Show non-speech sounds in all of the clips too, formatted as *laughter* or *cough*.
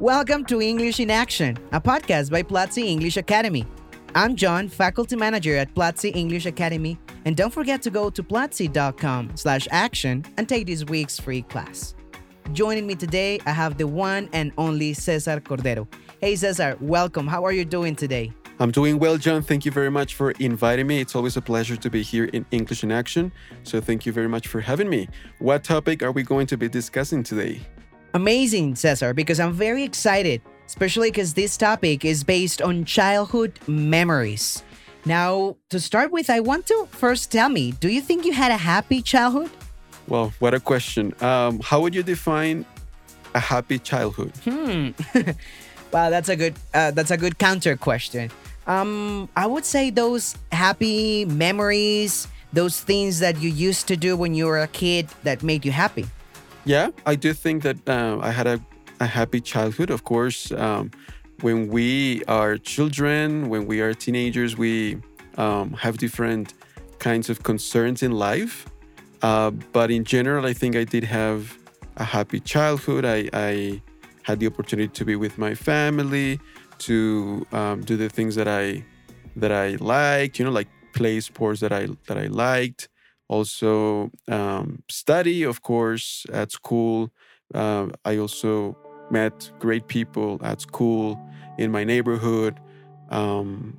Welcome to English in Action, a podcast by Platzi English Academy. I'm Jhon, faculty manager at Platzi English Academy, and don't forget to go to platzi.com slash action and take this week's free class. Joining me today, I have the one and only Cesar Cordero. Hey Cesar, welcome. How are you doing today? I'm doing well, Jhon. Thank you very much for inviting me. It's always a pleasure to be here in English in Action. So, thank you very much for having me. What topic are we going to be discussing today? Amazing, Cesar, because I'm very excited, especially because this topic is based on childhood memories. Now, to start with, I want to first tell me do you think you had a happy childhood? Well, what a question. Um, how would you define a happy childhood? Hmm. *laughs* wow, that's a good uh, that's a good counter question. Um, I would say those happy memories, those things that you used to do when you were a kid that made you happy. Yeah, I do think that uh, I had a, a happy childhood. Of course, um, when we are children, when we are teenagers, we um, have different kinds of concerns in life. Uh, but in general, I think I did have a happy childhood. I, I had the opportunity to be with my family, to um, do the things that I that I liked. You know, like play sports that I that I liked also um, study, of course, at school. Uh, I also met great people at school in my neighborhood. Um,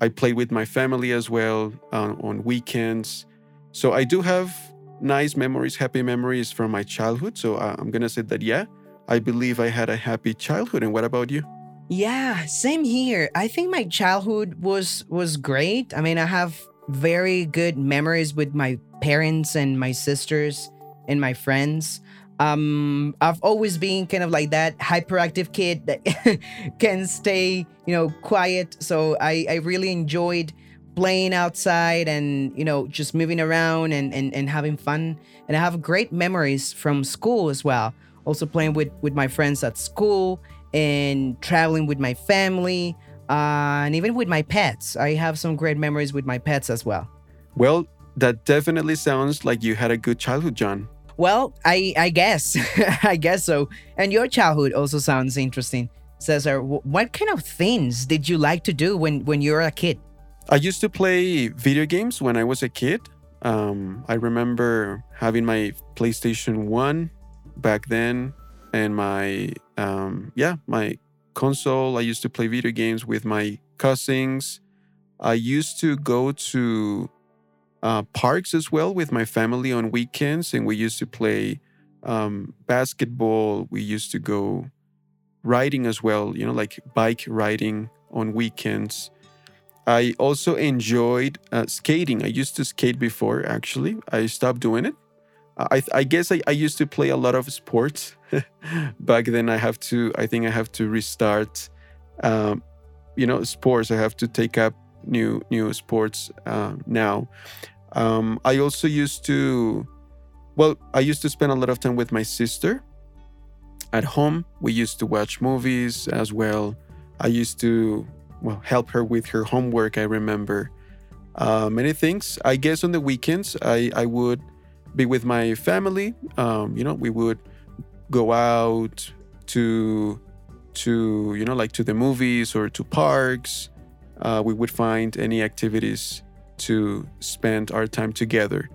I played with my family as well uh, on weekends. So I do have nice memories, happy memories from my childhood. So uh, I'm going to say that, yeah, I believe I had a happy childhood. And what about you? Yeah, same here. I think my childhood was was great. I mean, I have very good memories with my parents and my sisters and my friends. Um, I've always been kind of like that hyperactive kid that *laughs* can stay, you know, quiet. So I, I really enjoyed playing outside and, you know, just moving around and, and, and having fun. And I have great memories from school as well. Also playing with, with my friends at school and traveling with my family uh, and even with my pets. I have some great memories with my pets as well. Well, that definitely sounds like you had a good childhood, Jhon. Well, I I guess *laughs* I guess so. And your childhood also sounds interesting. Cesar, what kind of things did you like to do when when you were a kid? I used to play video games when I was a kid. Um, I remember having my PlayStation One back then, and my um, yeah my console. I used to play video games with my cousins. I used to go to uh, parks as well with my family on weekends, and we used to play um, basketball. We used to go riding as well, you know, like bike riding on weekends. I also enjoyed uh, skating. I used to skate before, actually. I stopped doing it. I, I guess I, I used to play a lot of sports *laughs* back then. I have to, I think I have to restart, um, you know, sports. I have to take up new new sports uh, now. Um, I also used to, well, I used to spend a lot of time with my sister at home. We used to watch movies as well. I used to, well, help her with her homework. I remember uh, many things. I guess on the weekends, I, I would be with my family. Um, you know, we would go out to to you know like to the movies or to parks. Uh, we would find any activities to spend our time together.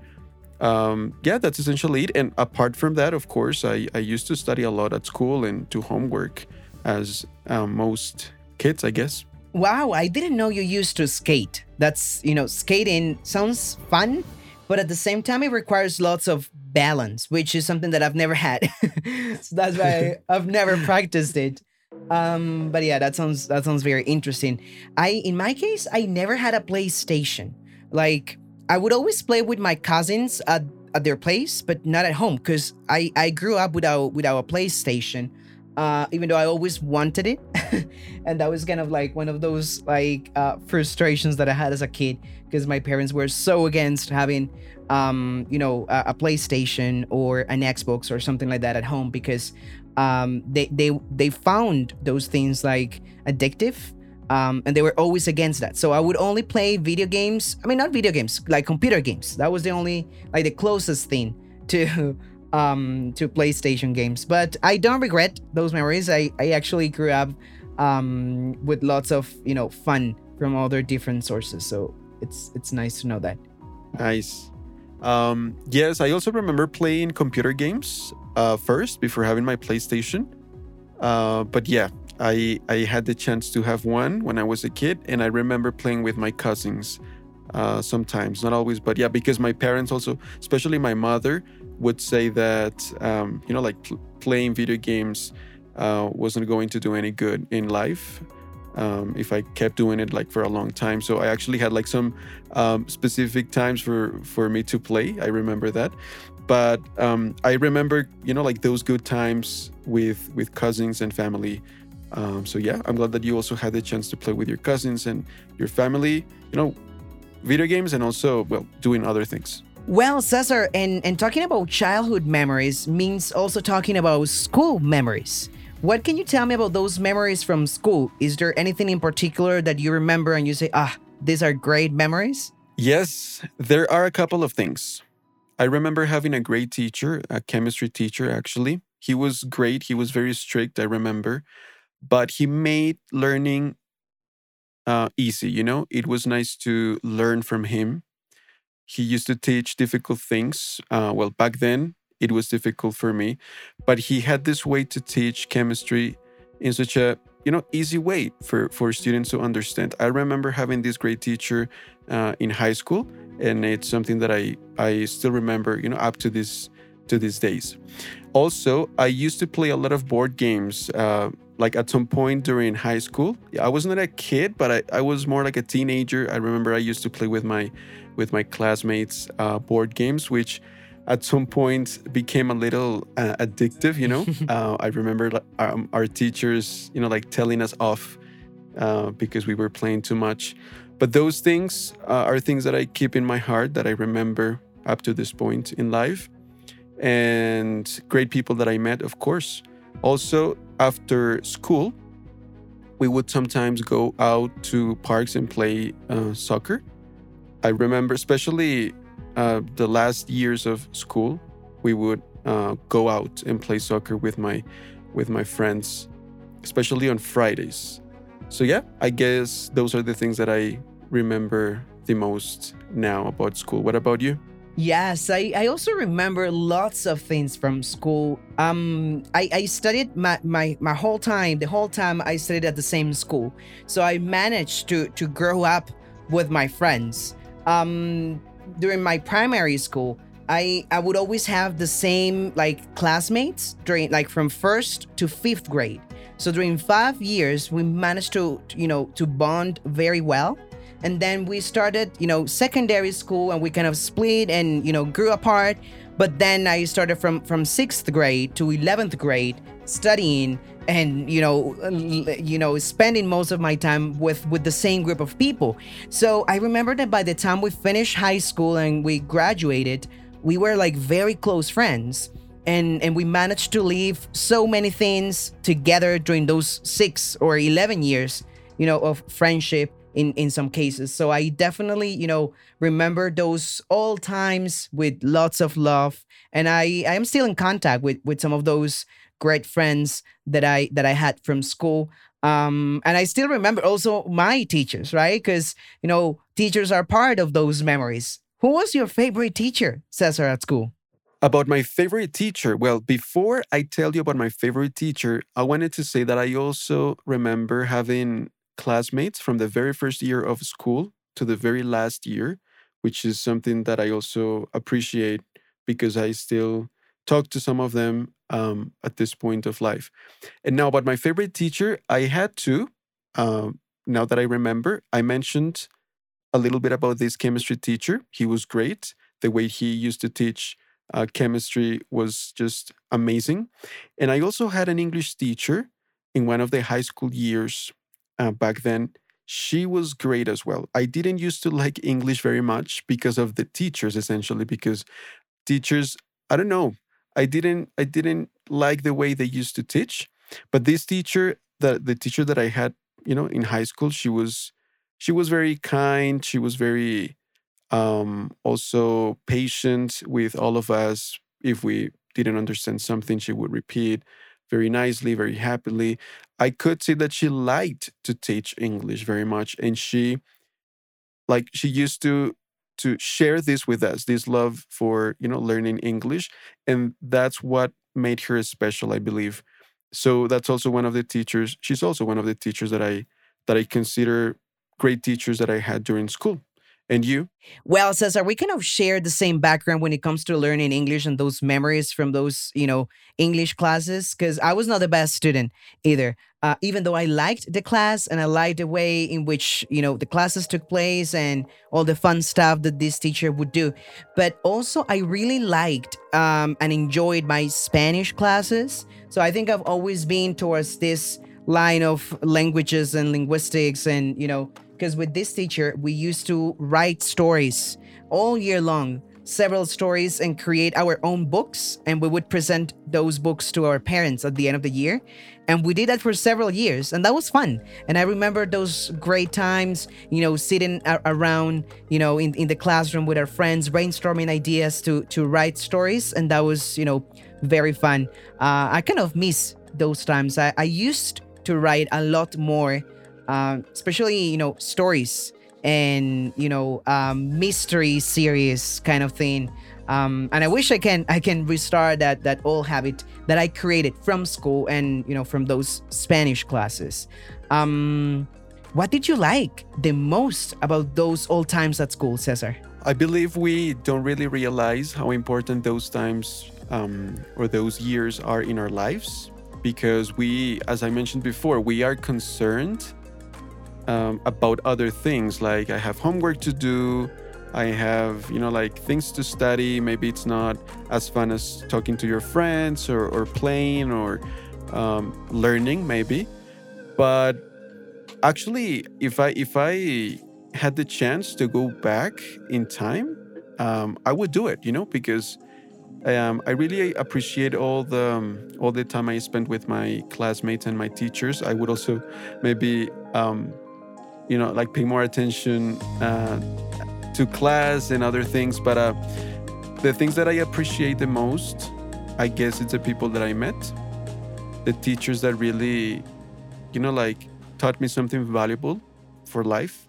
Um, yeah, that's essentially it. And apart from that, of course, I, I used to study a lot at school and do homework as um, most kids, I guess. Wow, I didn't know you used to skate. That's, you know, skating sounds fun, but at the same time, it requires lots of balance, which is something that I've never had. *laughs* so that's why *laughs* I've never practiced it. Um, but yeah, that sounds that sounds very interesting. I in my case, I never had a PlayStation. Like I would always play with my cousins at, at their place, but not at home because I, I grew up without without a PlayStation. Uh, even though I always wanted it. *laughs* and that was kind of like one of those like uh, frustrations that I had as a kid because my parents were so against having um, you know a, a, PlayStation or an Xbox or something like that at home because um, they they they found those things like addictive um, and they were always against that. So I would only play video games. I mean, not video games, like computer games. That was the only, like, the closest thing to *laughs* um, to PlayStation games. But I don't regret those memories. I I actually grew up um, with lots of you know fun from other different sources. So it's it's nice to know that. Nice. Um, yes, I also remember playing computer games uh, first before having my PlayStation. Uh, but yeah, I I had the chance to have one when I was a kid, and I remember playing with my cousins. Uh, sometimes, not always, but yeah, because my parents also, especially my mother, would say that um, you know, like pl- playing video games uh, wasn't going to do any good in life um, if I kept doing it like for a long time. So I actually had like some um, specific times for for me to play. I remember that, but um, I remember you know like those good times with with cousins and family um, so yeah, I'm glad that you also had the chance to play with your cousins and your family. You know, video games and also well doing other things. Well, Cesar, and, and talking about childhood memories means also talking about school memories. What can you tell me about those memories from school? Is there anything in particular that you remember and you say, ah, these are great memories? Yes, there are a couple of things. I remember having a great teacher, a chemistry teacher, actually. He was great. He was very strict, I remember but he made learning uh, easy. You know, it was nice to learn from him. He used to teach difficult things. Uh, well, back then it was difficult for me, but he had this way to teach chemistry in such a you know easy way for for students to understand. I remember having this great teacher uh, in high school, and it's something that I I still remember. You know, up to this to these days. Also, I used to play a lot of board games. Uh, like at some point during high school. I wasn't a kid, but I, I was more like a teenager. I remember I used to play with my with my classmates uh, board games, which at some point became a little uh, addictive. You know, *laughs* uh, I remember um, our teachers, you know, like telling us off uh, because we were playing too much. But those things uh, are things that I keep in my heart that I remember up to this point in life, and great people that I met, of course. Also, after school, we would sometimes go out to parks and play uh, soccer. I remember, especially uh, the last years of school, we would uh, go out and play soccer with my with my friends, especially on Fridays. So yeah, I guess those are the things that I remember the most now about school. What about you? Yes, I, I also remember lots of things from school. Um, I, I studied my, my, my whole time, the whole time I studied at the same school. So I managed to, to grow up with my friends. Um, during my primary school, I, I would always have the same like classmates during like from first to fifth grade. So during five years, we managed to, you know, to bond very well and then we started you know secondary school and we kind of split and you know grew apart but then i started from from sixth grade to 11th grade studying and you know you know spending most of my time with with the same group of people. So i remember that by the time we finished high school and we graduated we were like very close friends. And and we managed to leave so many things together during those 6 or 11 years you know of friendship in in some cases. So i definitely you know remember those old times with lots of love. And i i am still in contact with with some of those great friends that i that i had from school. Um and i still remember also my teachers right? Because you know teachers are part of those memories. Who was your favorite teacher cesar at school? About my favorite teacher well before i tell you about my favorite teacher i wanted to say that i also remember having classmates from the very first year of school to the very last year, which is something that I also appreciate because I still talk to some of them um, at this point of life. And now, about my favorite teacher, I had to, um, now that I remember, I mentioned a little bit about this chemistry teacher. He was great. The way he used to teach uh, chemistry was just amazing. And I also had an English teacher in one of the high school years uh, back then, she was great as well. I didn't used to like English very much because of the teachers, essentially, because teachers, I don't know, I didn't I didn't like the way they used to teach. But this teacher, the the teacher that I had, you know, in high school, she was she was very kind. She was very um, also patient with all of us. If we didn't understand something, she would repeat very nicely, very happily. I could see that she liked to teach English very much, and she, like, she used to to share this with us, this love for you know learning English, and that's what made her special, I believe. So that's also one of the teachers. She's also one of the teachers that I that I consider great teachers that I had during school. And you? Well, Cesar, we kind of share the same background when it comes to learning English and those memories from those, you know, English classes. Because I was not the best student either. Uh, even though I liked the class and I liked the way in which, you know, the classes took place and all the fun stuff that this teacher would do. But also, I really liked um, and enjoyed my Spanish classes. So I think I've always been towards this line of languages and linguistics and, you know, because with this teacher, we used to write stories all year long, several stories, and create our own books. And we would present those books to our parents at the end of the year. And we did that for several years, and that was fun. And I remember those great times, you know, sitting around, you know, in, in the classroom with our friends, brainstorming ideas to to write stories, and that was, you know, very fun. Uh, I kind of miss those times. I, I used to write a lot more um, especially you know stories and you know um, mystery series kind of thing. Um, and I wish I can I can restart that that old habit that I created from school and you know from those Spanish classes. Um, what did you like the most about those old times at school, Cesar? I believe we don't really realize how important those times um, or those years are in our lives because we, as I mentioned before, we are concerned um, about other things like I have homework to do, I have, you know, like things to study. Maybe it's not as fun as talking to your friends or, or playing or um, learning, maybe. But actually, if I if I had the chance to go back in time, um, I would do it. You know, because um, I really appreciate all the um, all the time I spent with my classmates and my teachers. I would also maybe um, you know, like pay more attention uh, to class and other things. But uh, the things that I appreciate the most, I guess, it's the people that I met, the teachers that really, you know, like taught me something valuable for life.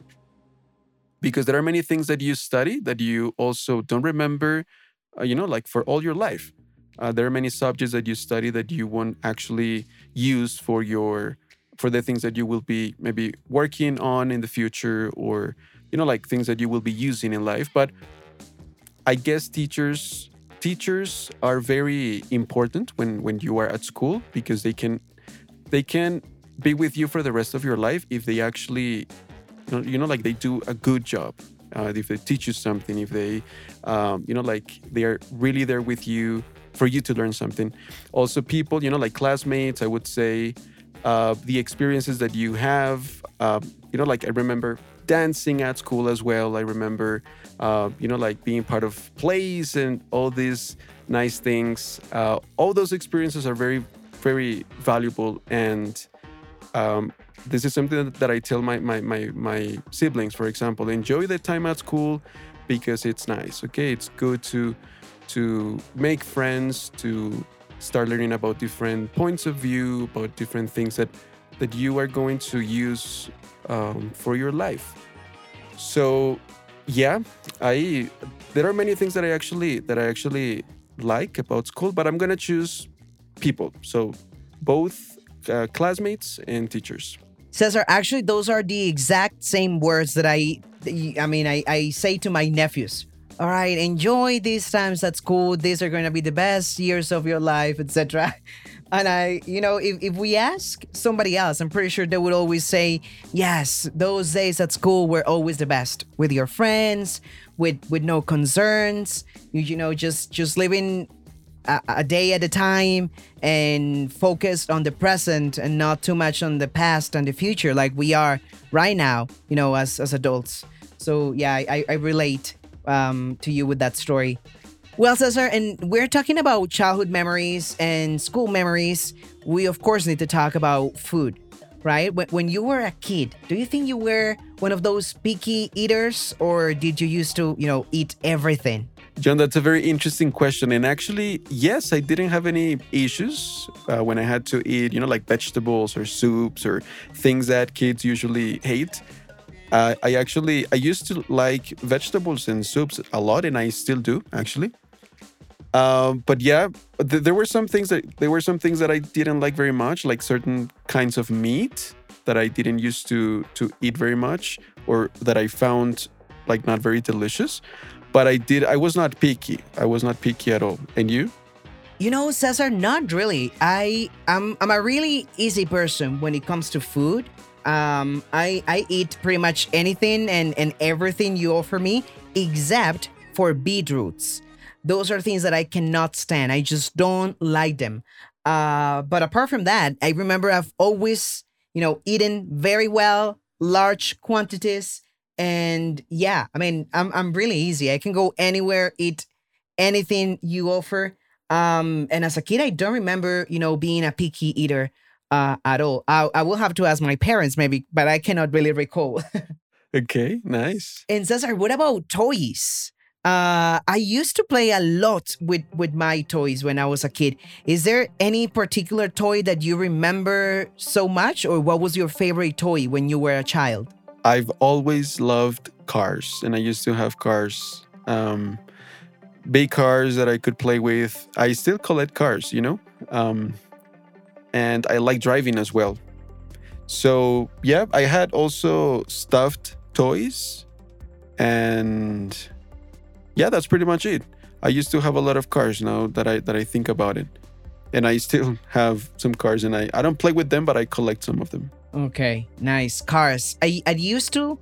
Because there are many things that you study that you also don't remember, uh, you know, like for all your life. Uh, there are many subjects that you study that you won't actually use for your for the things that you will be maybe working on in the future or you know like things that you will be using in life. But i guess teachers teachers are very important when when you are at school because they can they can be with you for the rest of your life if they actually you know, you know like they do a good job uh, if they teach you something if they um, you know like they are really there with you for you to learn something. Also people you know like classmates i would say uh, the experiences that you have. Uh, you know, like I remember dancing at school as well. I remember, uh, you know, like being part of plays and all these nice things. Uh, all those experiences are very, very valuable. And um, this is something that I tell my, my, my, my siblings, for example, enjoy the time at school because it's nice. Okay. It's good to, to make friends, to start learning about different points of view, about different things that that you are going to use um, for your life. So, yeah, I there are many things that I actually that I actually like about school, but I'm gonna choose people. So, both uh, classmates and teachers. Cesar, actually, those are the exact same words that I, I mean, I, I say to my nephews all right, enjoy these times at school. These are going to be the best years of your life, etc. *laughs* And I, you know, if, if we ask somebody else, I'm pretty sure they would always say, yes, those days at school were always the best with your friends, with with no concerns, you, you know, just just living a, a day at a time and focused on the present and not too much on the past and the future like we are right now, you know, as, as adults. So yeah, I, I relate um, to you with that story. Well, Cesar, and we're talking about childhood memories and school memories. We, of course, need to talk about food, right? When, you were a kid, do you think you were one of those picky eaters or did you used to, you know, eat everything? Jhon, that's a very interesting question. And actually, yes, I didn't have any issues uh, when I had to eat, you know, like vegetables or soups or things that kids usually hate. Uh, I actually I used to like vegetables and soups a lot, and I still do actually. Um, but yeah, th- there were some things that there were some things that I didn't like very much, like certain kinds of meat that I didn't used to to eat very much, or that I found like not very delicious. But I did. I was not picky. I was not picky at all. And you? You know, Cesar, not really. I I'm I'm a really easy person when it comes to food. Um, I I eat pretty much anything and and everything you offer me, except for beetroots. Those are things that I cannot stand. I just don't like them. Uh, but apart from that, I remember I've always, you know, eaten very well, large quantities, and yeah, I mean, I'm I'm really easy. I can go anywhere, eat anything you offer. Um, and as a kid, I don't remember, you know, being a picky eater uh, at all. I, I will have to ask my parents maybe, but I cannot really recall. *laughs* Okay, nice. and Cesar, what about toys? Uh, I used to play a lot with with my toys when I was a kid. Is there any particular toy that you remember so much, or what was your favorite toy when you were a child? I've always loved cars, and I used to have cars, um, big cars that I could play with. I still collect cars, you know, um, and I like driving as well. So yeah, I had also stuffed toys, and yeah, that's pretty much it. I used to have a lot of cars now that I that I think about it, and I still *laughs* have some cars, and I I don't play with them, but I collect some of them. Okay, nice cars. I I used to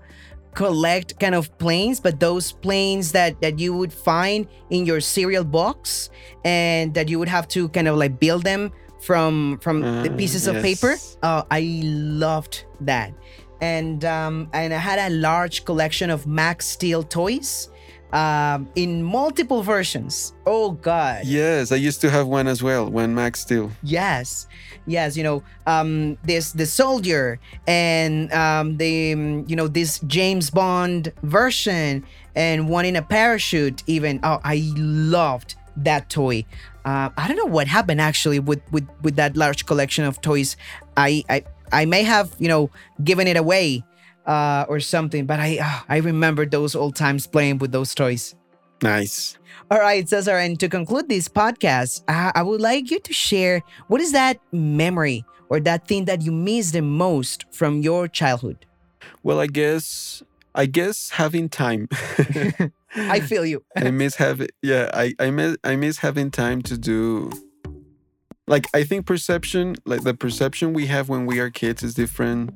collect kind of planes, but those planes that that you would find in your cereal box, and that you would have to kind of like build them from from the Ah, pieces of paper. Oh, I loved that, and um, and I had a large collection of Max Steel toys, um, in multiple versions. Oh God. Yes, I used to have one as well, one Max Steel. Yes, yes. You know, um, this the soldier and um, the um, you know this James Bond version and one in a parachute. Even oh, I loved that toy. Uh, I don't know what happened actually with with with that large collection of toys. I I I may have you know given it away uh, or something, but I uh, I remember those old times playing with those toys. Nice. All right, Cesar, and to conclude this podcast, I, I would like you to share what is that memory or that thing that you miss the most from your childhood? Well, I guess I guess having time. *laughs* *laughs* I feel you. I miss having yeah, I I miss I miss having time to do like I think perception like the perception we have when we are kids is different.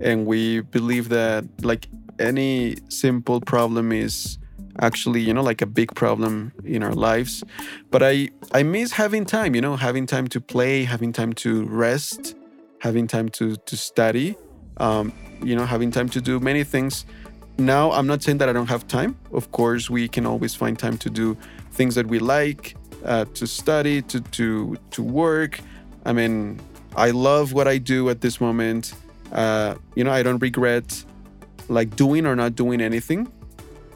And we believe that like any simple problem is actually you know like a big problem in our lives. But i i miss having time you know having time to play having time to rest having time to to study um you know having time to do many things now i'm not saying that i don't have time. Of course we can always find time to do things that we like uh, to study to to to work. I mean i love what i do at this moment. Uh, you know i don't regret like doing or not doing anything.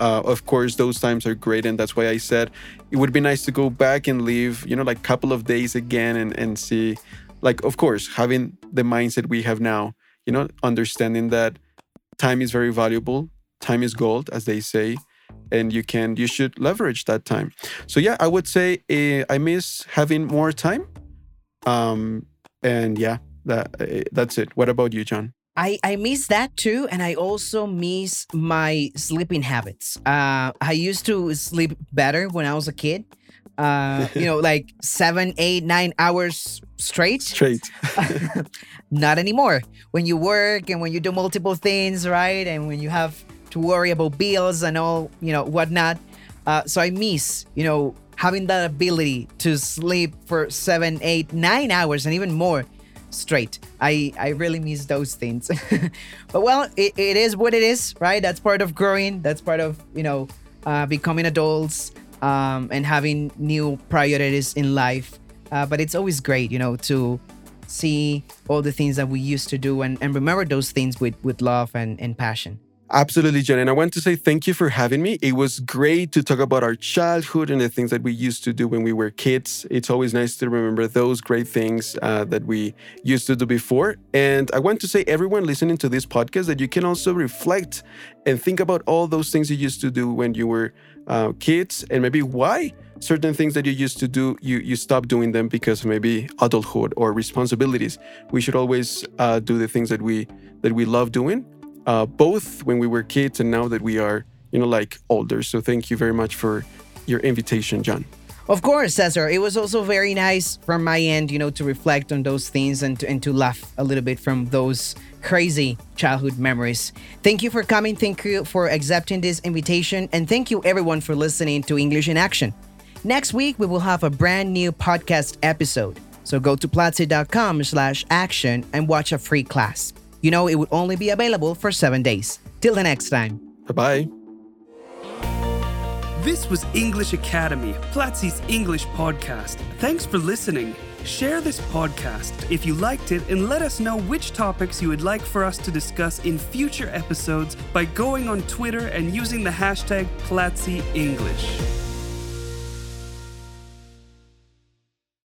Uh, of course those times are great and that's why i said it would be nice to go back and leave, you know like a couple of days again and, and see like of course having the mindset we have now you know understanding that time is very valuable time is gold as they say and you can you should leverage that time so yeah i would say uh, i miss having more time um and yeah that uh, that's it what about you jhon I, I miss that too, and I also miss my sleeping habits. Uh, I used to sleep better when I was a kid. Uh, you know, *laughs* like seven, eight, nine hours straight. straight *laughs* Not anymore. When you work and when you do multiple things, right, and when you have to worry about bills and all, you know, whatnot. Uh, so I miss, you know, having that ability to sleep for seven, eight, nine hours, and even more straight. I, I really miss those things. *laughs* but well, it, it is what it is, right? That's part of growing. That's part of, you know, uh, becoming adults um, and having new priorities in life. Uh, but it's always great, you know, to see all the things that we used to do and, and remember those things with, with love and, and passion. Absolutely, Jhon. And I want to say thank you for having me. It was great to talk about our childhood and the things that we used to do when we were kids. It's always nice to remember those great things uh, that we used to do before. And I want to say, everyone listening to this podcast, that you can also reflect and think about all those things you used to do when you were uh, kids and maybe why certain things that you used to do you you stop doing them because maybe adulthood or responsibilities we should always uh, do the things that we that we love doing uh, both when we were kids and now that we are, you know, like older. So thank you very much for your invitation, Jhon. Of course, Cesar. It was also very nice from my end, you know, to reflect on those things and to, and to laugh a little bit from those crazy childhood memories. Thank you for coming. Thank you for accepting this invitation. And thank you, everyone, for listening to English in Action. Next week, we will have a brand new podcast episode. So go to platzi.com slash action and watch a free class you know it would only be available for seven days. Till the next time. Bye bye. This was English Academy, Platzi's English podcast. Thanks for listening. Share this podcast if you liked it and let us know which topics you would like for us to discuss in future episodes by going on Twitter and using the hashtag Platzi English.